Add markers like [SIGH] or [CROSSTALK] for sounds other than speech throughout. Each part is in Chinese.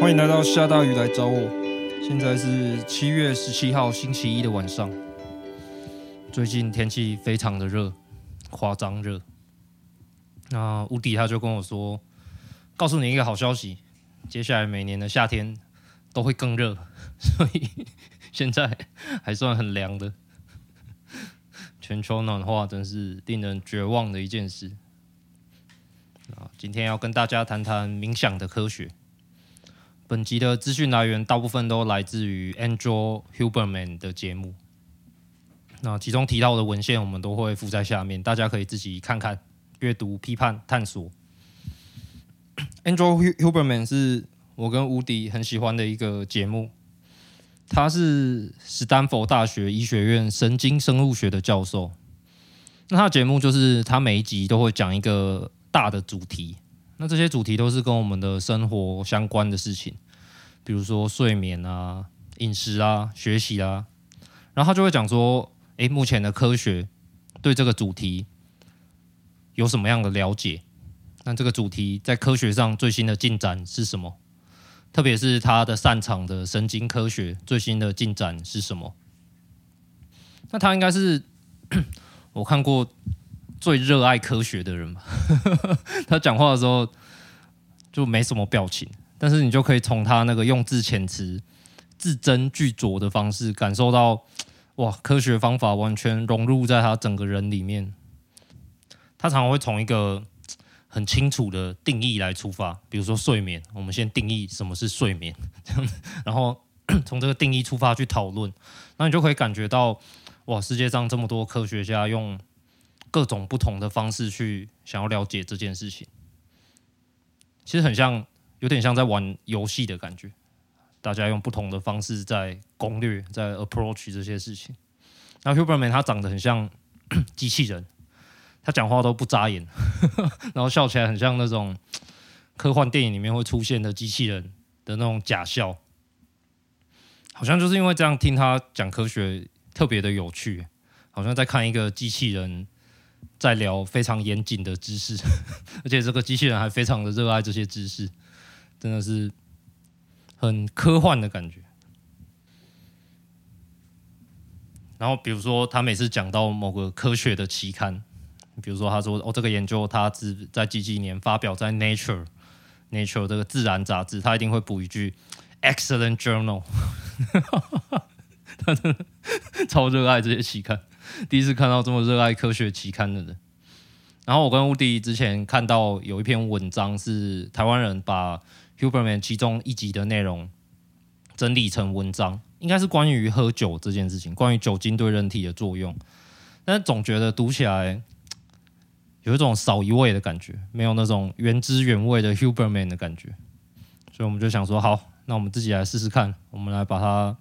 欢迎来到下大雨来找我。现在是七月十七号星期一的晚上。最近天气非常的热，夸张热。那乌迪他就跟我说，告诉你一个好消息，接下来每年的夏天都会更热，所以现在还算很凉的。全球暖化真是令人绝望的一件事。啊，今天要跟大家谈谈冥想的科学。本集的资讯来源大部分都来自于 Andrew Huberman 的节目。那其中提到的文献，我们都会附在下面，大家可以自己看看、阅读、批判、探索。[COUGHS] Andrew Huberman 是我跟吴迪很喜欢的一个节目。他是斯坦福大学医学院神经生物学的教授。那他的节目就是他每一集都会讲一个大的主题。那这些主题都是跟我们的生活相关的事情，比如说睡眠啊、饮食啊、学习啊，然后他就会讲说，诶，目前的科学对这个主题有什么样的了解？那这个主题在科学上最新的进展是什么？特别是他的擅长的神经科学最新的进展是什么？那他应该是我看过。最热爱科学的人吧，[LAUGHS] 他讲话的时候就没什么表情，但是你就可以从他那个用字遣词字斟句酌的方式，感受到哇，科学方法完全融入在他整个人里面。他常常会从一个很清楚的定义来出发，比如说睡眠，我们先定义什么是睡眠，[LAUGHS] 然后 [CLEARS THROAT] 从这个定义出发去讨论，那你就可以感觉到哇，世界上这么多科学家用。各种不同的方式去想要了解这件事情，其实很像，有点像在玩游戏的感觉。大家用不同的方式在攻略，在 approach 这些事情。然后 Huberman 他长得很像 [COUGHS] 机器人，他讲话都不眨眼，[LAUGHS] 然后笑起来很像那种科幻电影里面会出现的机器人的那种假笑。好像就是因为这样听他讲科学特别的有趣，好像在看一个机器人。在聊非常严谨的知识，[LAUGHS] 而且这个机器人还非常的热爱这些知识，真的是很科幻的感觉。然后，比如说他每次讲到某个科学的期刊，比如说他说哦，这个研究他只在几几年发表在 Nature Nature 这个自然杂志，他一定会补一句 Excellent Journal，他真的超热爱这些期刊。第一次看到这么热爱科学期刊的人，然后我跟乌迪之前看到有一篇文章，是台湾人把 Huberman 其中一集的内容整理成文章，应该是关于喝酒这件事情，关于酒精对人体的作用，但总觉得读起来 [TSK] 有一种少一味的感觉，没有那种原汁原味的 Huberman 的感觉，所以我们就想说，好，那我们自己来试试看，我们来把它。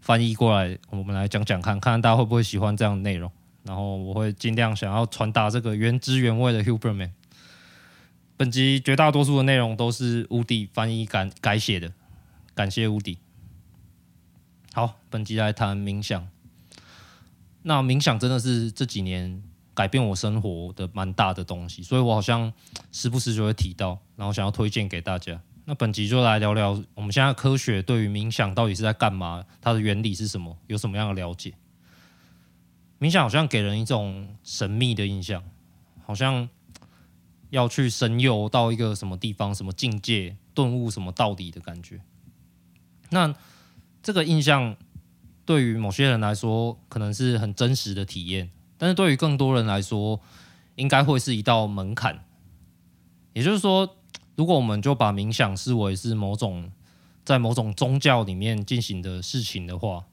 翻译过来，我们来讲讲看，看看大家会不会喜欢这样的内容。然后我会尽量想要传达这个原汁原味的 Huberman。本集绝大多数的内容都是乌迪翻译改改写的，感谢乌迪。好，本集来谈冥想。那冥想真的是这几年改变我生活的蛮大的东西，所以我好像时不时就会提到，然后想要推荐给大家。那本集就来聊聊我们现在科学对于冥想到底是在干嘛，它的原理是什么，有什么样的了解？冥想好像给人一种神秘的印象，好像要去神游到一个什么地方、什么境界、顿悟什么道理的感觉。那这个印象对于某些人来说可能是很真实的体验，但是对于更多人来说，应该会是一道门槛。也就是说。如果我们就把冥想视为是某种在某种宗教里面进行的事情的话，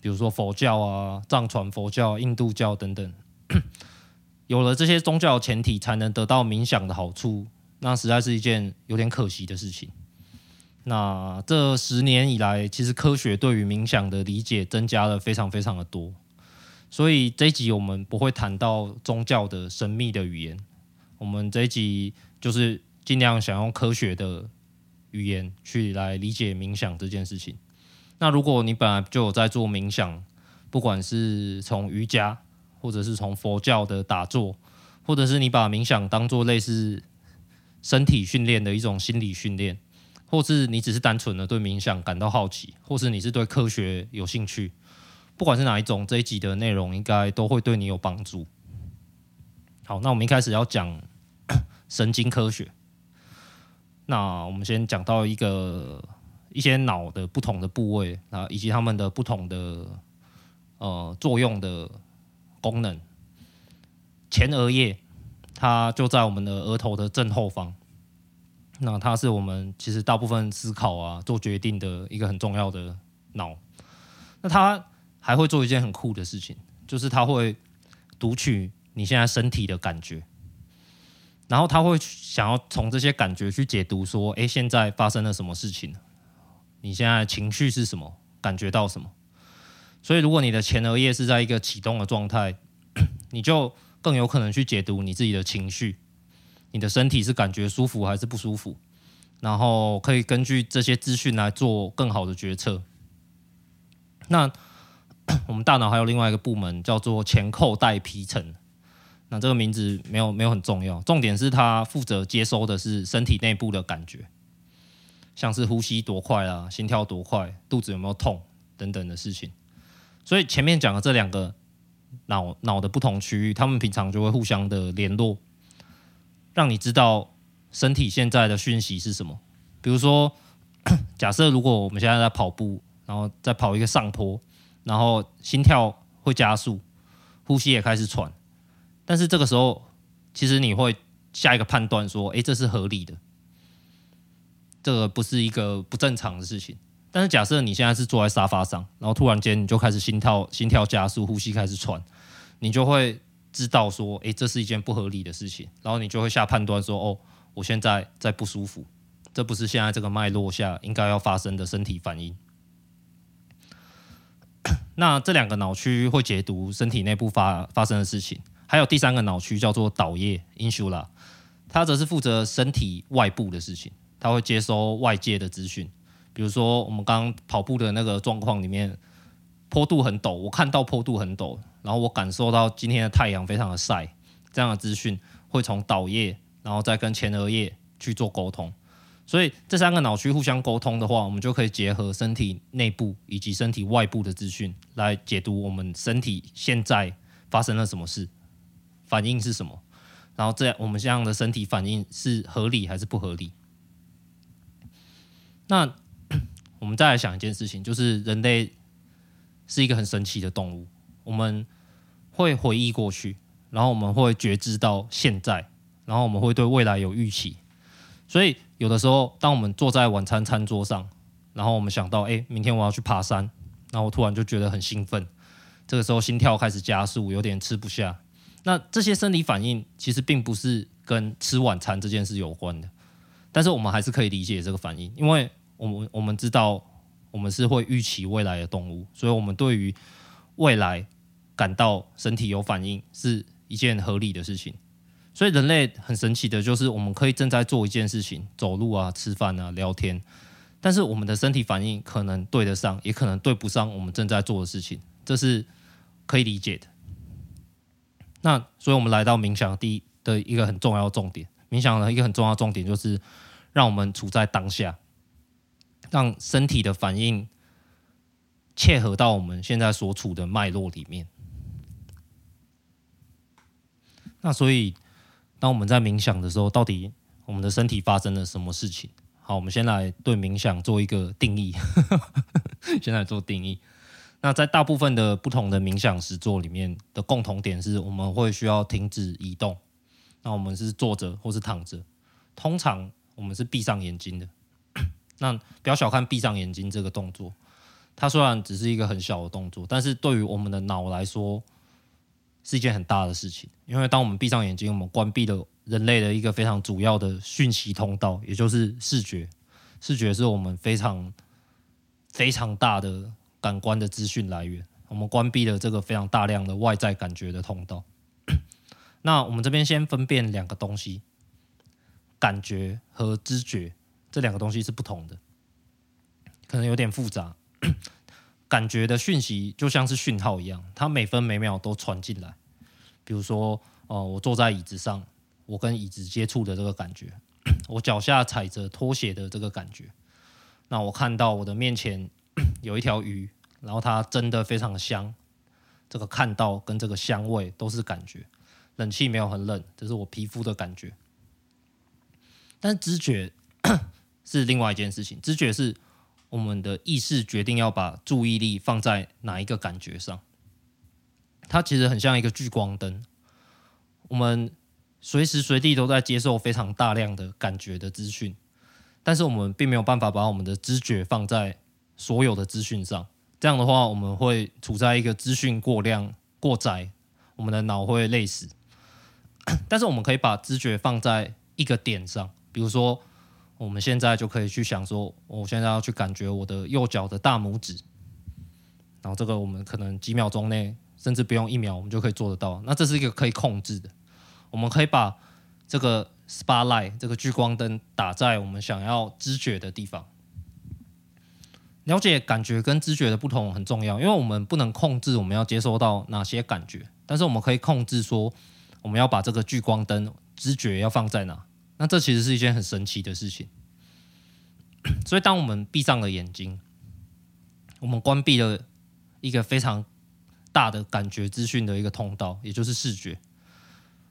比如说佛教啊、藏传佛教、印度教等等，有了这些宗教前提才能得到冥想的好处，那实在是一件有点可惜的事情。那这十年以来，其实科学对于冥想的理解增加了非常非常的多，所以这一集我们不会谈到宗教的神秘的语言，我们这一集就是。尽量想用科学的语言去来理解冥想这件事情。那如果你本来就有在做冥想，不管是从瑜伽，或者是从佛教的打坐，或者是你把冥想当做类似身体训练的一种心理训练，或是你只是单纯的对冥想感到好奇，或是你是对科学有兴趣，不管是哪一种，这一集的内容应该都会对你有帮助。好，那我们一开始要讲 [COUGHS] 神经科学。那我们先讲到一个一些脑的不同的部位啊，以及它们的不同的呃作用的功能。前额叶，它就在我们的额头的正后方。那它是我们其实大部分思考啊、做决定的一个很重要的脑。那它还会做一件很酷的事情，就是它会读取你现在身体的感觉，然后它会想要从这些感觉去解读说，哎，现在发生了什么事情？你现在情绪是什么？感觉到什么？所以，如果你的前额叶是在一个启动的状态，[COUGHS] 你就更有可能去解读你自己的情绪。你的身体是感觉舒服还是不舒服？然后可以根据这些资讯来做更好的决策。那 [COUGHS] 我们大脑还有另外一个部门叫做前扣带皮层。那这个名字没有没有很重要，重点是它负责接收的是身体内部的感觉，像是呼吸多快啊，心跳多快，肚子有没有痛等等的事情。所以前面讲的这两个脑脑的不同区域，他们平常就会互相的联络，让你知道身体现在的讯息是什么。比如说，[CLEARS THROAT] 假设如果我们现在在跑步，然后再跑一个上坡，然后心跳会加速，呼吸也开始喘。但是这个时候，其实你会下一个判断说：“诶，这是合理的，这个不是一个不正常的事情。”但是假设你现在是坐在沙发上，然后突然间你就开始心跳、心跳加速，呼吸开始喘，你就会知道说：“诶，这是一件不合理的事情。”然后你就会下判断说：“哦，我现在在不舒服，这不是现在这个脉络下应该要发生的身体反应。[COUGHS] ”那这两个脑区会解读身体内部发发生的事情。还有第三个脑区叫做岛叶 （insula），它则是负责身体外部的事情，它会接收外界的资讯。比如说，我们刚刚跑步的那个状况里面，坡度很陡，我看到坡度很陡，然后我感受到今天的太阳非常的晒，这样的资讯会从岛叶，然后再跟前额叶去做沟通。所以这三个脑区互相沟通的话，我们就可以结合身体内部以及身体外部的资讯，来解读我们身体现在发生了什么事。反应是什么？然后这样，我们这样的身体反应是合理还是不合理？那我们再来想一件事情，就是人类是一个很神奇的动物，我们会回忆过去，然后我们会觉知到现在，然后我们会对未来有预期。所以有的时候，当我们坐在晚餐餐桌上，然后我们想到，哎，明天我要去爬山，然后我突然就觉得很兴奋，这个时候心跳开始加速，有点吃不下。那这些生理反应其实并不是跟吃晚餐这件事有关的，但是我们还是可以理解这个反应，因为我们我们知道我们是会预期未来的动物，所以我们对于未来感到身体有反应是一件合理的事情。所以人类很神奇的就是，我们可以正在做一件事情，走路啊、吃饭啊、聊天，但是我们的身体反应可能对得上，也可能对不上我们正在做的事情，这是可以理解的。那所以，我们来到冥想第一的一个很重要重点。冥想的一个很重要重点就是，让我们处在当下，让身体的反应切合到我们现在所处的脉络里面。那所以，当我们在冥想的时候，到底我们的身体发生了什么事情？好，我们先来对冥想做一个定义。[LAUGHS] 先来做定义。那在大部分的不同的冥想实作里面的共同点是，我们会需要停止移动。那我们是坐着或是躺着，通常我们是闭上眼睛的。那不要小看闭上眼睛这个动作，它虽然只是一个很小的动作，但是对于我们的脑来说是一件很大的事情。因为当我们闭上眼睛，我们关闭了人类的一个非常主要的讯息通道，也就是视觉。视觉是我们非常非常大的。感官的资讯来源，我们关闭了这个非常大量的外在感觉的通道。那我们这边先分辨两个东西，感觉和知觉这两个东西是不同的，可能有点复杂。[CLEARS THROAT] 感觉的讯息就像是讯号一样，它每分每秒都传进来。比如说，哦，我坐在椅子上，我跟椅子接触的这个感觉，[CLEARS THROAT] 我脚下踩着拖鞋的这个感觉，那我看到我的面前 [CLEARS THROAT] 有一条鱼，然后它真的非常香。这个看到跟这个香味都是感觉，冷气没有很冷，这是我皮肤的感觉。但是知觉是另外一件事情，知觉是我们的意识决定要把注意力放在哪一个感觉上。它其实很像一个聚光灯，我们随时随地都在接受非常大量的感觉的资讯，但是我们并没有办法把我们的知觉放在所有的资讯上。这样的话，我们会处在一个资讯过量、过载，我们的脑会累死。但是我们可以把知觉放在一个点上，比如说，我们现在就可以去想说，我现在要去感觉我的右脚的大拇指，然后这个我们可能几秒钟内，甚至不用一秒，我们就可以做得到。那这是一个可以控制的，我们可以把这个 spotlight 这个聚光灯打在我们想要知觉的地方。了解感觉跟知觉的不同很重要，因为我们不能控制我们要接收到哪些感觉，但是我们可以控制说我们要把这个聚光灯知觉要放在哪。那这其实是一件很神奇的事情。[COUGHS] 所以，当我们闭上了眼睛，我们关闭了一个非常大的感觉资讯的一个通道，也就是视觉。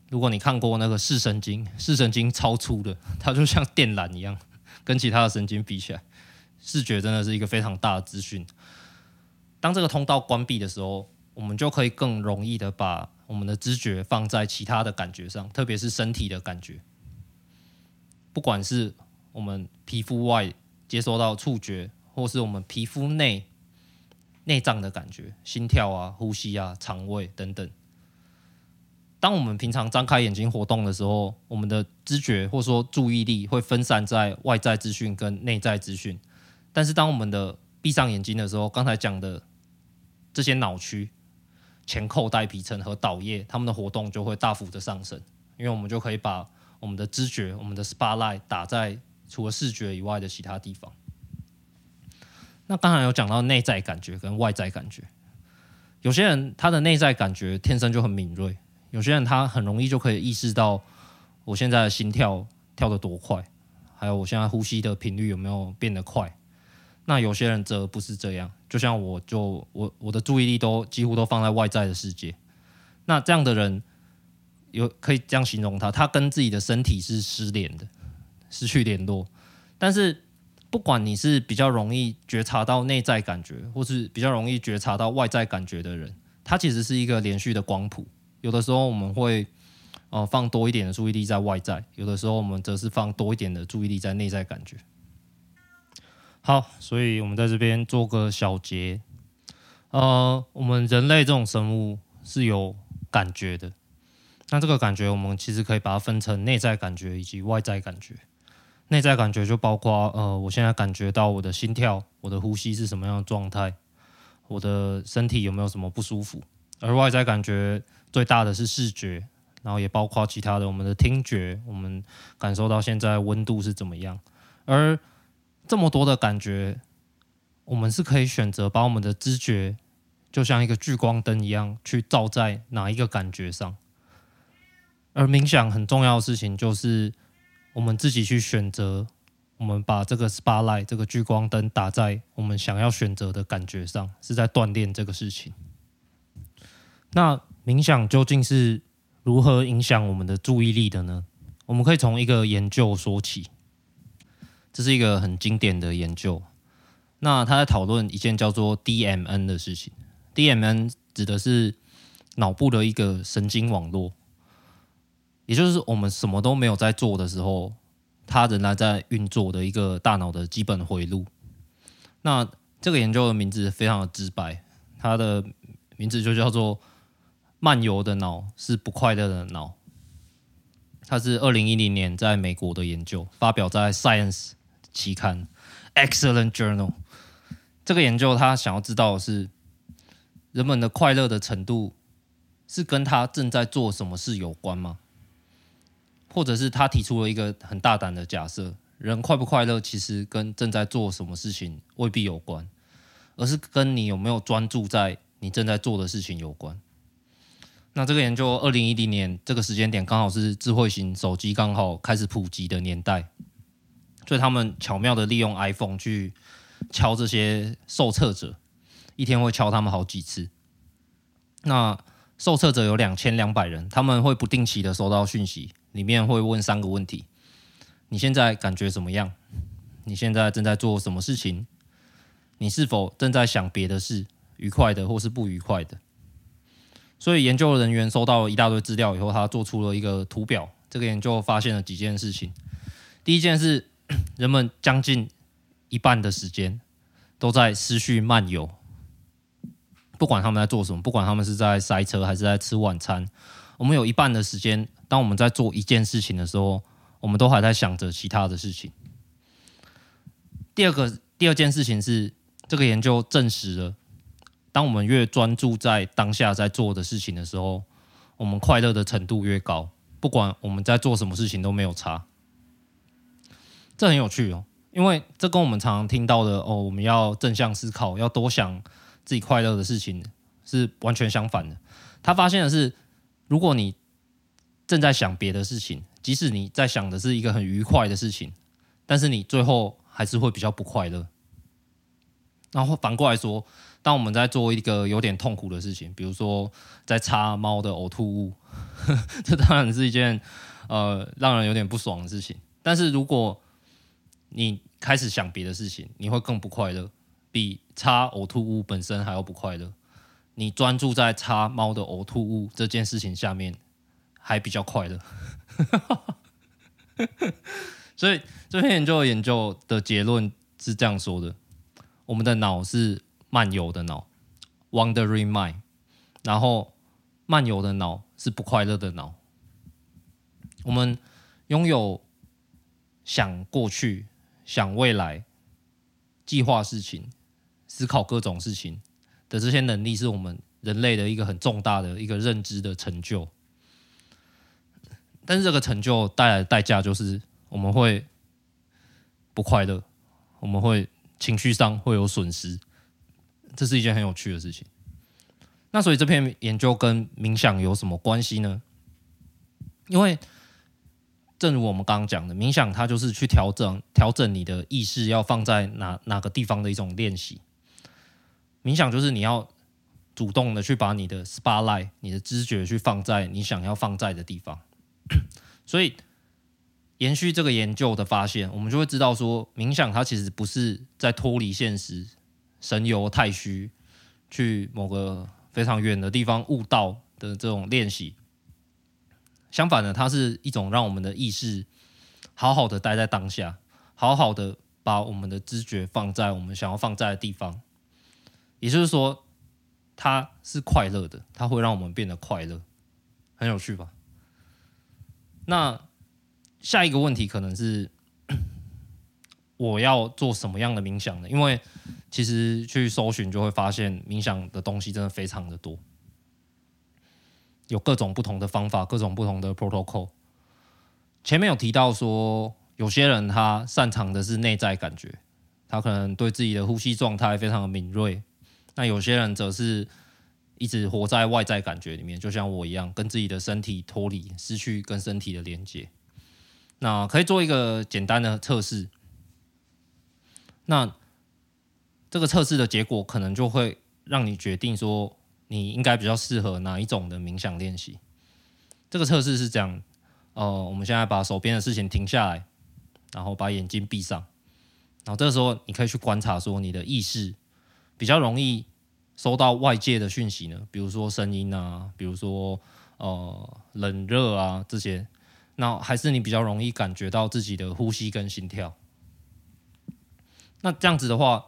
如果你看过那个视神经，视神经超粗的，它就像电缆一样，跟其他的神经比起来。视觉真的是一个非常大的资讯。当这个通道关闭的时候，我们就可以更容易的把我们的知觉放在其他的感觉上，特别是身体的感觉。不管是我们皮肤外接收到触觉，或是我们皮肤内内脏的感觉，心跳啊、呼吸啊、肠胃等等。当我们平常张开眼睛活动的时候，我们的知觉或说注意力会分散在外在资讯跟内在资讯。但是当我们的闭上眼睛的时候，刚才讲的这些脑区、前扣带皮层和岛叶，它们的活动就会大幅的上升，因为我们就可以把我们的知觉、我们的 spotlight 打在除了视觉以外的其他地方。那刚才有讲到内在感觉跟外在感觉，有些人他的内在感觉天生就很敏锐，有些人他很容易就可以意识到我现在的心跳跳得多快，还有我现在呼吸的频率有没有变得快。那有些人则不是这样，就像我就我我的注意力都几乎都放在外在的世界。那这样的人有可以这样形容他，他跟自己的身体是失联的，失去联络。但是不管你是比较容易觉察到内在感觉，或是比较容易觉察到外在感觉的人，他其实是一个连续的光谱。有的时候我们会呃放多一点的注意力在外在，有的时候我们则是放多一点的注意力在内在感觉。好，所以我们在这边做个小结。呃，我们人类这种生物是有感觉的。那这个感觉，我们其实可以把它分成内在感觉以及外在感觉。内在感觉就包括呃，我现在感觉到我的心跳、我的呼吸是什么样的状态，我的身体有没有什么不舒服。而外在感觉最大的是视觉，然后也包括其他的，我们的听觉，我们感受到现在温度是怎么样，而这么多的感觉，我们是可以选择把我们的知觉，就像一个聚光灯一样，去照在哪一个感觉上。而冥想很重要的事情，就是我们自己去选择，我们把这个 spotlight 这个聚光灯打在我们想要选择的感觉上，是在锻炼这个事情。那冥想究竟是如何影响我们的注意力的呢？我们可以从一个研究说起。这是一个很经典的研究，那他在讨论一件叫做 DMN 的事情。DMN 指的是脑部的一个神经网络，也就是我们什么都没有在做的时候，它仍然在运作的一个大脑的基本回路。那这个研究的名字非常的直白，它的名字就叫做“漫游的脑是不快乐的脑”。它是二零一零年在美国的研究，发表在 Science。期刊，Excellent Journal。这个研究他想要知道的是，人们的快乐的程度是跟他正在做什么事有关吗？或者是他提出了一个很大胆的假设：人快不快乐其实跟正在做什么事情未必有关，而是跟你有没有专注在你正在做的事情有关。那这个研究二零一零年这个时间点刚好是智慧型手机刚好开始普及的年代。所以他们巧妙的利用 iPhone 去敲这些受测者，一天会敲他们好几次。那受测者有两千两百人，他们会不定期的收到讯息，里面会问三个问题：你现在感觉怎么样？你现在正在做什么事情？你是否正在想别的事，愉快的或是不愉快的？所以研究人员收到了一大堆资料以后，他做出了一个图表。这个研究发现了几件事情。第一件是，[CLEARS THROAT] 人们将近一半的时间都在思绪漫游，不管他们在做什么，不管他们是在塞车还是在吃晚餐，我们有一半的时间，当我们在做一件事情的时候，我们都还在想着其他的事情。第二个，第二件事情是，这个研究证实了，当我们越专注在当下在做的事情的时候，我们快乐的程度越高。不管我们在做什么事情都没有差，这很有趣哦，因为这跟我们常常听到的哦，我们要正向思考，要多想自己快乐的事情是完全相反的。他发现的是，如果你正在想别的事情，即使你在想的是一个很愉快的事情，但是你最后还是会比较不快乐。然后反过来说，当我们在做一个有点痛苦的事情，比如说在擦猫的呕吐物，[LAUGHS] 这当然是一件呃让人有点不爽的事情。但是如果你开始想别的事情，你会更不快乐，比擦呕吐物本身还要不快乐。你专注在擦猫的呕吐物这件事情下面，还比较快乐。[LAUGHS] 所以这篇研究的研究的结论是这样说的。我们的脑是漫游的脑，wandering mind，然后漫游的脑是不快乐的脑。我们拥有想过去、想未来、计划事情、思考各种事情的这些能力，是我们人类的一个很重大的一个认知的成就。但是这个成就带来的代价就是我们会不快乐，我们会。情绪上会有损失，这是一件很有趣的事情。那所以这篇研究跟冥想有什么关系呢？因为正如我们刚刚讲的，冥想它就是去调整调整你的意识要放在哪哪个地方的一种练习。冥想就是你要主动的去把你的 spotlight、你的知觉去放在你想要放在的地方，所以。延续这个研究的发现，我们就会知道说，冥想它其实不是在脱离现实、神游太虚，去某个非常远的地方悟道的这种练习。相反的，它是一种让我们的意识好好的待在当下，好好的把我们的知觉放在我们想要放在的地方。也就是说，它是快乐的，它会让我们变得快乐，很有趣吧？那。下一个问题可能是，我要做什么样的冥想呢？因为其实去搜寻就会发现，冥想的东西真的非常的多，有各种不同的方法，各种不同的 protocol。前面有提到说，有些人他擅长的是内在感觉，他可能对自己的呼吸状态非常的敏锐；那有些人则是一直活在外在感觉里面，就像我一样，跟自己的身体脱离，失去跟身体的连接。那可以做一个简单的测试，那这个测试的结果可能就会让你决定说你应该比较适合哪一种的冥想练习。这个测试是这样，呃，我们现在把手边的事情停下来，然后把眼睛闭上，然后这个时候你可以去观察说你的意识比较容易收到外界的讯息呢，比如说声音啊，比如说呃冷热啊这些。那还是你比较容易感觉到自己的呼吸跟心跳。那这样子的话，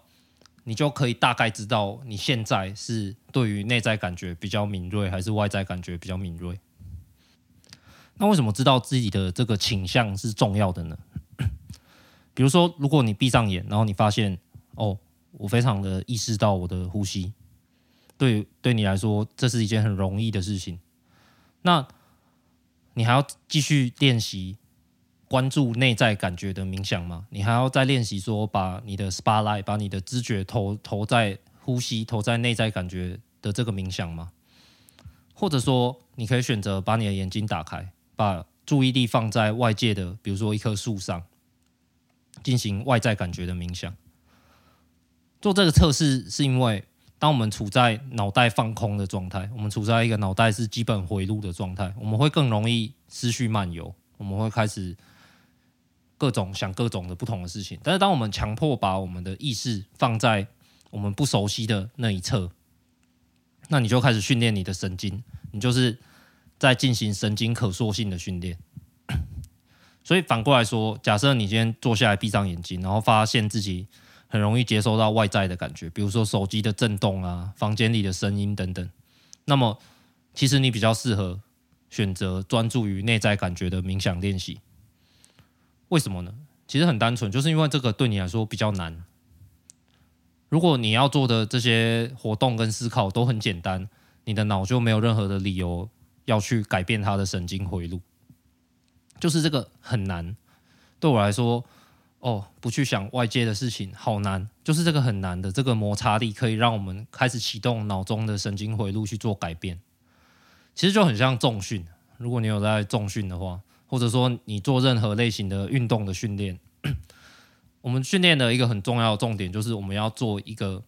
你就可以大概知道你现在是对于内在感觉比较敏锐，还是外在感觉比较敏锐。那为什么知道自己的这个倾向是重要的呢？比如说，如果你闭上眼，然后你发现，哦，我非常的意识到我的呼吸，对，对你来说，这是一件很容易的事情。那你还要继续练习关注内在感觉的冥想吗？你还要再练习说，把你的 spotlight，把你的知觉投投在呼吸，投在内在感觉的这个冥想吗？或者说，你可以选择把你的眼睛打开，把注意力放在外界的，比如说一棵树上，进行外在感觉的冥想。做这个测试是因为，当我们处在脑袋放空的状态，我们处在一个脑袋是基本回路的状态，我们会更容易思绪漫游，我们会开始各种想各种的不同的事情。但是，当我们强迫把我们的意识放在我们不熟悉的那一侧，那你就开始训练你的神经，你就是在进行神经可塑性的训练。[LAUGHS] 所以反过来说，假设你今天坐下来，闭上眼睛，然后发现自己很容易接收到外在的感觉，比如说手机的震动啊、房间里的声音等等，那么其实你比较适合选择专注于内在感觉的冥想练习。为什么呢？其实很单纯，就是因为这个对你来说比较难。如果你要做的这些活动跟思考都很简单，你的脑就没有任何的理由要去改变它的神经回路。就是这个很难，对我来说，哦，不去想外界的事情好难。就是这个很难的这个摩擦力，可以让我们开始启动脑中的神经回路去做改变。其实就很像重训，如果你有在重训的话，或者说你做任何类型的运动的训练，[COUGHS] 我们训练的一个很重要的重点就是我们要做一个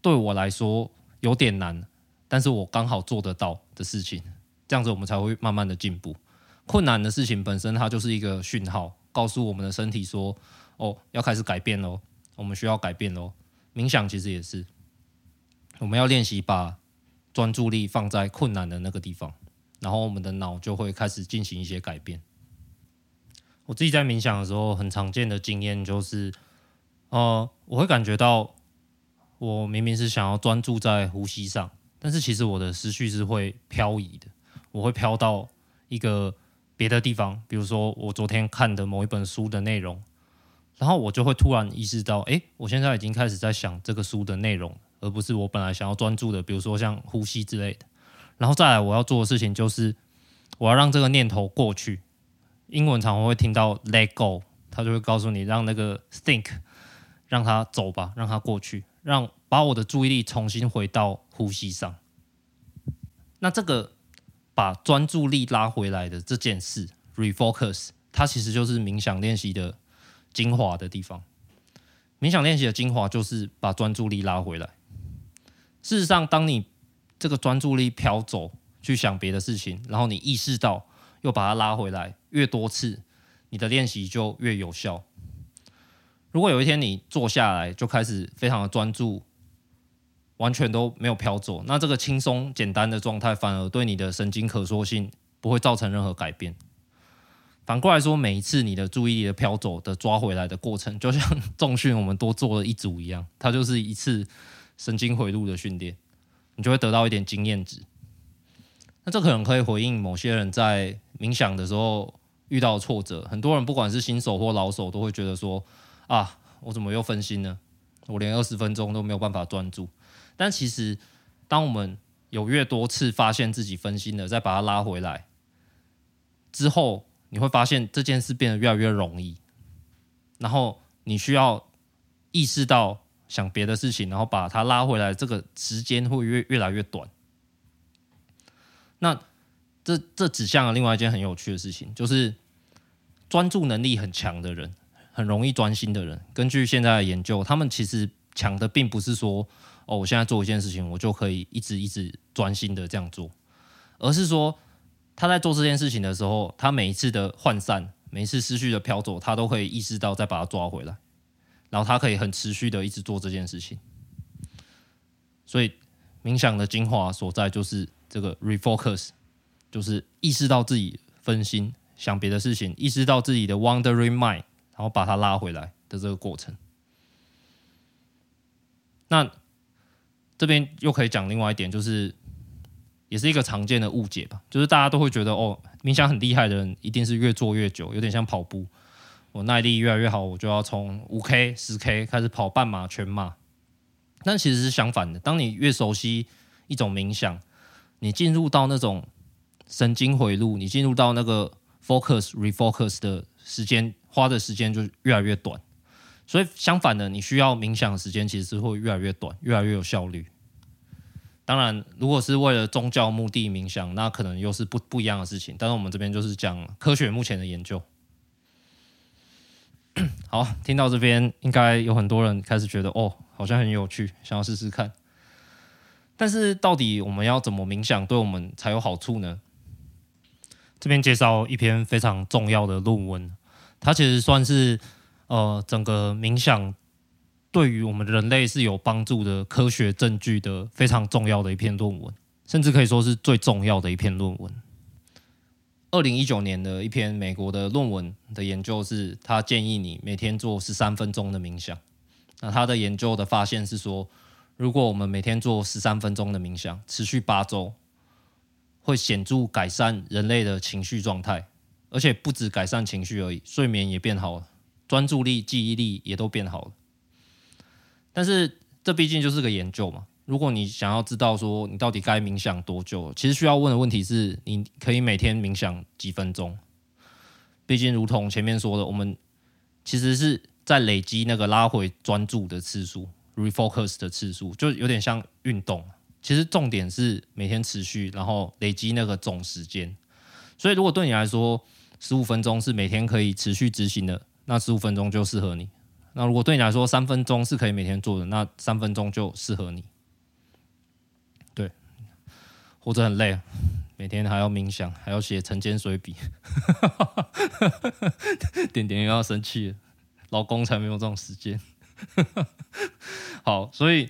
对我来说有点难，但是我刚好做得到的事情，这样子我们才会慢慢的进步。困难的事情本身，它就是一个讯号，告诉我们的身体说：“哦，要开始改变喽，我们需要改变喽。”冥想其实也是，我们要练习把专注力放在困难的那个地方，然后我们的脑就会开始进行一些改变。我自己在冥想的时候，很常见的经验就是，呃，我会感觉到我明明是想要专注在呼吸上，但是其实我的思绪是会漂移的，我会飘到一个。别的地方，比如说我昨天看的某一本书的内容，然后我就会突然意识到，诶，我现在已经开始在想这个书的内容，而不是我本来想要专注的，比如说像呼吸之类的。然后再来我要做的事情就是，我要让这个念头过去。英文常常会听到 let go，他就会告诉你让那个 think，让它走吧，让它过去，让把我的注意力重新回到呼吸上。那这个。把专注力拉回来的这件事，refocus，它其实就是冥想练习的精华的地方。冥想练习的精华就是把专注力拉回来。事实上，当你这个专注力飘走去想别的事情，然后你意识到又把它拉回来，越多次，你的练习就越有效。如果有一天你坐下来就开始非常的专注。完全都没有飘走，那这个轻松简单的状态反而对你的神经可塑性不会造成任何改变。反过来说，每一次你的注意力的飘走的抓回来的过程，就像重训我们多做了一组一样，它就是一次神经回路的训练，你就会得到一点经验值。那这可能可以回应某些人在冥想的时候遇到的挫折。很多人不管是新手或老手，都会觉得说：啊，我怎么又分心呢？我连二十分钟都没有办法专注。但其实，当我们有越多次发现自己分心了，再把它拉回来之后，你会发现这件事变得越来越容易。然后你需要意识到想别的事情，然后把它拉回来，这个时间会越越来越短。那这这指向了另外一件很有趣的事情，就是专注能力很强的人，很容易专心的人，根据现在的研究，他们其实强的并不是说。哦，我现在做一件事情，我就可以一直一直专心的这样做，而是说他在做这件事情的时候，他每一次的涣散，每一次思绪的飘走，他都可以意识到再把它抓回来，然后他可以很持续的一直做这件事情。所以冥想的精华所在就是这个 refocus，就是意识到自己分心想别的事情，意识到自己的 wandering mind，然后把它拉回来的这个过程。那。这边又可以讲另外一点，就是也是一个常见的误解吧，就是大家都会觉得哦，冥想很厉害的人一定是越做越久，有点像跑步，我耐力越来越好，我就要从五 K、十 K 开始跑半马、全马。但其实是相反的，当你越熟悉一种冥想，你进入到那种神经回路，你进入到那个 focus、refocus 的时间，花的时间就越来越短。所以相反的，你需要冥想的时间其实是会越来越短，越来越有效率。当然，如果是为了宗教目的冥想，那可能又是不不一样的事情。但是我们这边就是讲科学目前的研究。[COUGHS] 好，听到这边，应该有很多人开始觉得哦，好像很有趣，想要试试看。但是，到底我们要怎么冥想，对我们才有好处呢？这边介绍一篇非常重要的论文，它其实算是呃整个冥想对于我们人类是有帮助的科学证据的非常重要的一篇论文，甚至可以说是最重要的一篇论文。二零一九年的一篇美国的论文的研究是，他建议你每天做十三分钟的冥想。那他的研究的发现是说，如果我们每天做十三分钟的冥想，持续八周，会显著改善人类的情绪状态，而且不止改善情绪而已，睡眠也变好了，专注力、记忆力也都变好了。但是这毕竟就是个研究嘛。如果你想要知道说你到底该冥想多久，其实需要问的问题是：你可以每天冥想几分钟？毕竟，如同前面说的，我们其实是在累积那个拉回专注的次数，refocus 的次数，就有点像运动。其实重点是每天持续，然后累积那个总时间。所以，如果对你来说十五分钟是每天可以持续执行的，那十五分钟就适合你。那如果对你来说三分钟是可以每天做的，那三分钟就适合你。活着很累，每天还要冥想，还要写晨间随笔，点点又要生气了，老公才没有这种时间。好，所以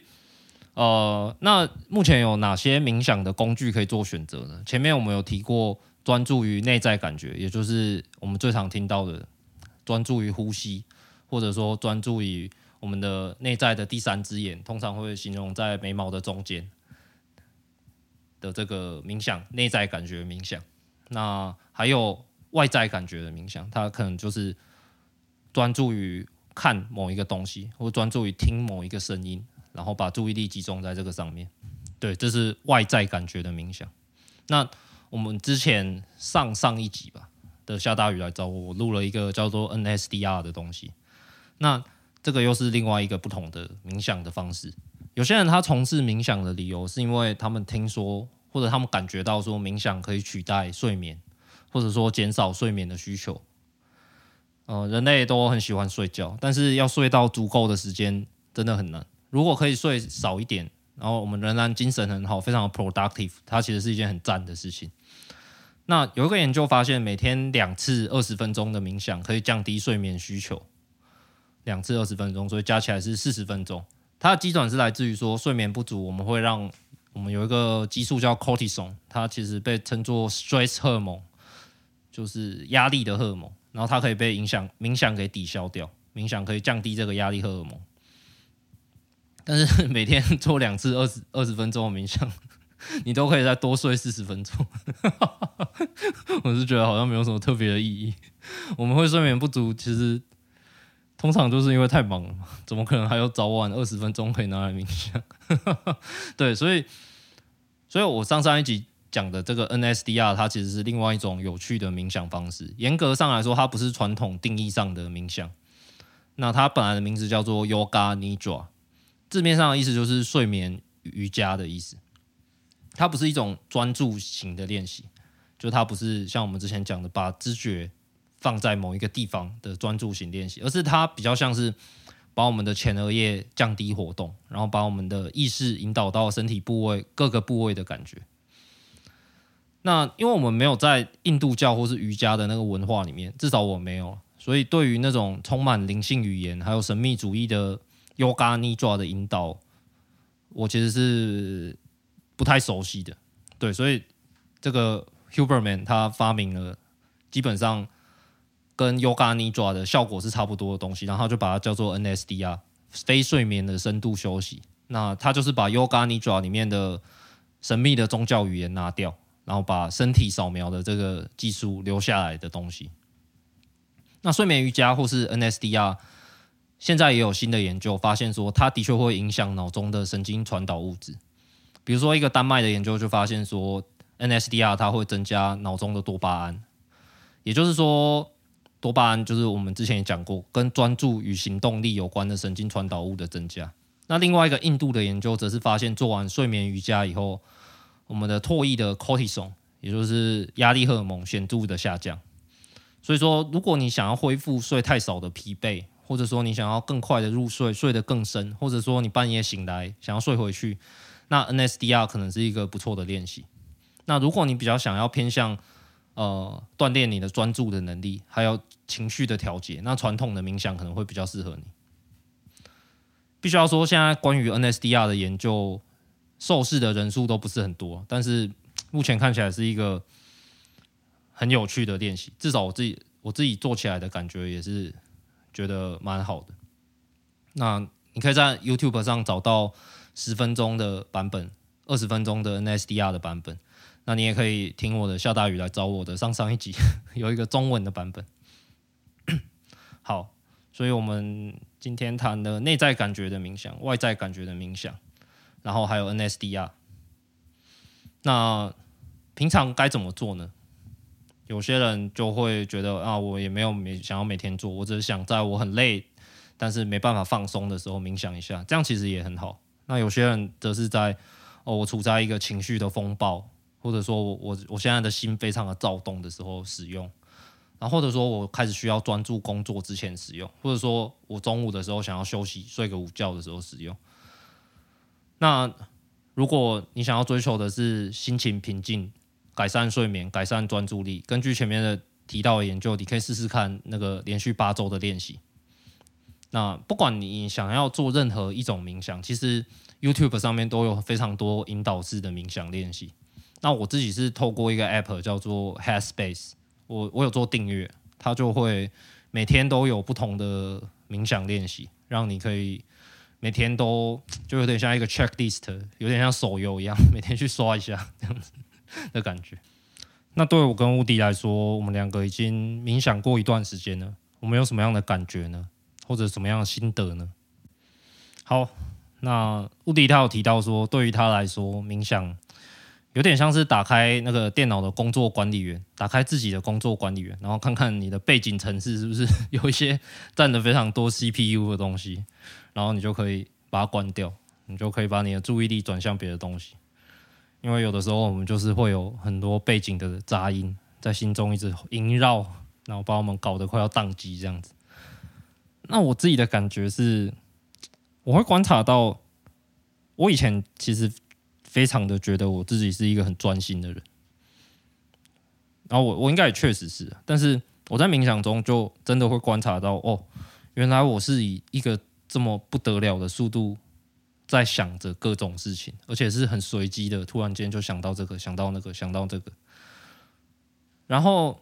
呃，那目前有哪些冥想的工具可以做选择呢？前面我们有提过，专注于内在感觉，也就是我们最常听到的专注于呼吸，或者说专注于我们的内在的第三只眼，通常会形容在眉毛的中间。的这个冥想，内在感觉冥想，那还有外在感觉的冥想，它可能就是专注于看某一个东西，或专注于听某一个声音，然后把注意力集中在这个上面。对，这是外在感觉的冥想。那我们之前上上一集吧的下大雨来找我，我录了一个叫做 NSDR 的东西。那这个又是另外一个不同的冥想的方式。有些人他从事冥想的理由是因为他们听说或者他们感觉到说冥想可以取代睡眠，或者说减少睡眠的需求。呃，人类都很喜欢睡觉，但是要睡到足够的时间真的很难。如果可以睡少一点，然后我们仍然精神很好，非常 productive，它其实是一件很赞的事情。那有一个研究发现，每天两次二十分钟的冥想可以降低睡眠需求，两次二十分钟，所以加起来是四十分钟。它的基准是来自于说睡眠不足，我们会让我们有一个激素叫 cortisol，它其实被称作 stress 荷尔蒙，就是压力的荷尔蒙。然后它可以被影响冥想给抵消掉，冥想可以降低这个压力荷尔蒙。但是每天做两次二十二十分钟的冥想，[LAUGHS] 你都可以再多睡四十分钟。[LAUGHS] 我是觉得好像没有什么特别的意义。我们会睡眠不足，其实。通常就是因为太忙了嘛，怎么可能还有早晚二十分钟可以拿来冥想？[LAUGHS] 对，所以，所以我上上一集讲的这个 NSDR，它其实是另外一种有趣的冥想方式。严格上来说，它不是传统定义上的冥想。那它本来的名字叫做 Yoga Nidra，字面上的意思就是睡眠瑜伽的意思。它不是一种专注型的练习，就它不是像我们之前讲的把知觉。放在某一个地方的专注型练习，而是它比较像是把我们的前额叶降低活动，然后把我们的意识引导到身体部位各个部位的感觉。那因为我们没有在印度教或是瑜伽的那个文化里面，至少我没有，所以对于那种充满灵性语言还有神秘主义的 Yoga Nidra 的引导，我其实是不太熟悉的。对，所以这个 Huberman 他发明了基本上。跟 Yoga Nidra 的效果是差不多的东西，然后就把它叫做 NSDR，非睡眠的深度休息。那他就是把 Yoga Nidra 里面的神秘的宗教语言拿掉，然后把身体扫描的这个技术留下来的东西。那睡眠瑜伽或是 NSDR，现在也有新的研究发现说，它的确会影响脑中的神经传导物质。比如说，一个丹麦的研究就发现说，NSDR 它会增加脑中的多巴胺，也就是说。多巴胺就是我们之前也讲过，跟专注与行动力有关的神经传导物的增加。那另外一个印度的研究则是发现，做完睡眠瑜伽以后，我们的唾液的 cortisol，也就是压力荷尔蒙显著的下降。所以说，如果你想要恢复睡太少的疲惫，或者说你想要更快的入睡，睡得更深，或者说你半夜醒来想要睡回去，那 NSDR 可能是一个不错的练习。那如果你比较想要偏向呃锻炼你的专注的能力，还有情绪的调节，那传统的冥想可能会比较适合你。必须要说，现在关于 NSDR 的研究，受试的人数都不是很多，但是目前看起来是一个很有趣的练习，至少我自己我自己做起来的感觉也是觉得蛮好的。那你可以在 YouTube 上找到十分钟的版本，二十分钟的 NSDR 的版本。那你也可以听我的下大雨来找我的上上一集 [LAUGHS] 有一个中文的版本。好，所以我们今天谈的内在感觉的冥想，外在感觉的冥想，然后还有 NSDR。那平常该怎么做呢？有些人就会觉得啊，我也没有每想要每天做，我只是想在我很累，但是没办法放松的时候冥想一下，这样其实也很好。那有些人则是在哦，我处在一个情绪的风暴。或者说我我我现在的心非常的躁动的时候使用，然后或者说我开始需要专注工作之前使用，或者说我中午的时候想要休息睡个午觉的时候使用。那如果你想要追求的是心情平静、改善睡眠、改善专注力，根据前面的提到的研究，你可以试试看那个连续八周的练习。那不管你想要做任何一种冥想，其实 YouTube 上面都有非常多引导式的冥想练习。那我自己是透过一个 app 叫做 Headspace，我我有做订阅，它就会每天都有不同的冥想练习，让你可以每天都就有点像一个 checklist，有点像手游一样，[LAUGHS] 每天去刷一下这样子的感觉。那对我跟乌迪来说，我们两个已经冥想过一段时间了，我们有什么样的感觉呢？或者什么样的心得呢？好，那乌迪他有提到说，对于他来说冥想。有点像是打开那个电脑的工作管理员，打开自己的工作管理员，然后看看你的背景程式是不是 [LAUGHS] 有一些占的非常多 CPU 的东西，然后你就可以把它关掉，你就可以把你的注意力转向别的东西。因为有的时候我们就是会有很多背景的杂音在心中一直萦绕，然后把我们搞得快要宕机这样子。那我自己的感觉是，我会观察到，我以前其实。非常的觉得我自己是一个很专心的人，然后我我应该也确实是，但是我在冥想中就真的会观察到，哦，原来我是以一个这么不得了的速度在想着各种事情，而且是很随机的，突然间就想到这个，想到那个，想到这个，然后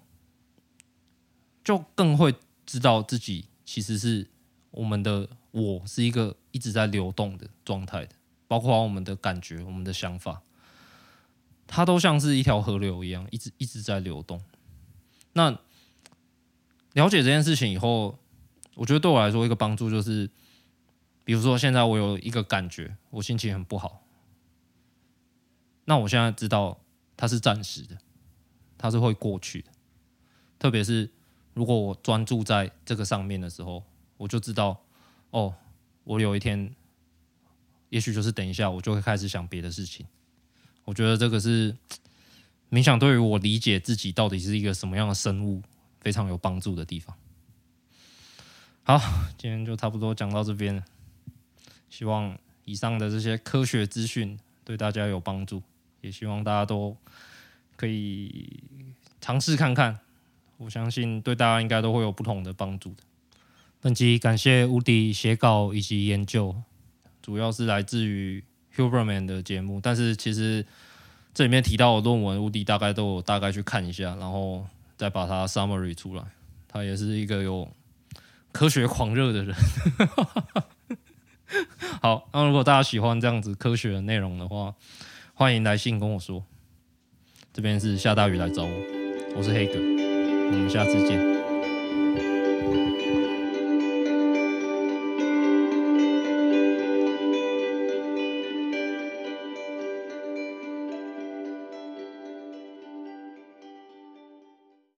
就更会知道自己其实是我们的我是一个一直在流动的状态的。包括我们的感觉、我们的想法，它都像是一条河流一样，一直一直在流动。那了解这件事情以后，我觉得对我来说一个帮助就是，比如说现在我有一个感觉，我心情很不好，那我现在知道它是暂时的，它是会过去的。特别是如果我专注在这个上面的时候，我就知道，哦，我有一天。也许就是等一下，我就会开始想别的事情。我觉得这个是冥想对于我理解自己到底是一个什么样的生物非常有帮助的地方。好，今天就差不多讲到这边。希望以上的这些科学资讯对大家有帮助，也希望大家都可以尝试看看。我相信对大家应该都会有不同的帮助的。本集感谢乌迪写稿以及研究。主要是来自于 Huberman 的节目，但是其实这里面提到的论文，乌迪大概都有大概去看一下，然后再把它 summary 出来。他也是一个有科学狂热的人。[LAUGHS] 好，那如果大家喜欢这样子科学的内容的话，欢迎来信跟我说。这边是下大雨来找我，我是黑哥，我们下次见。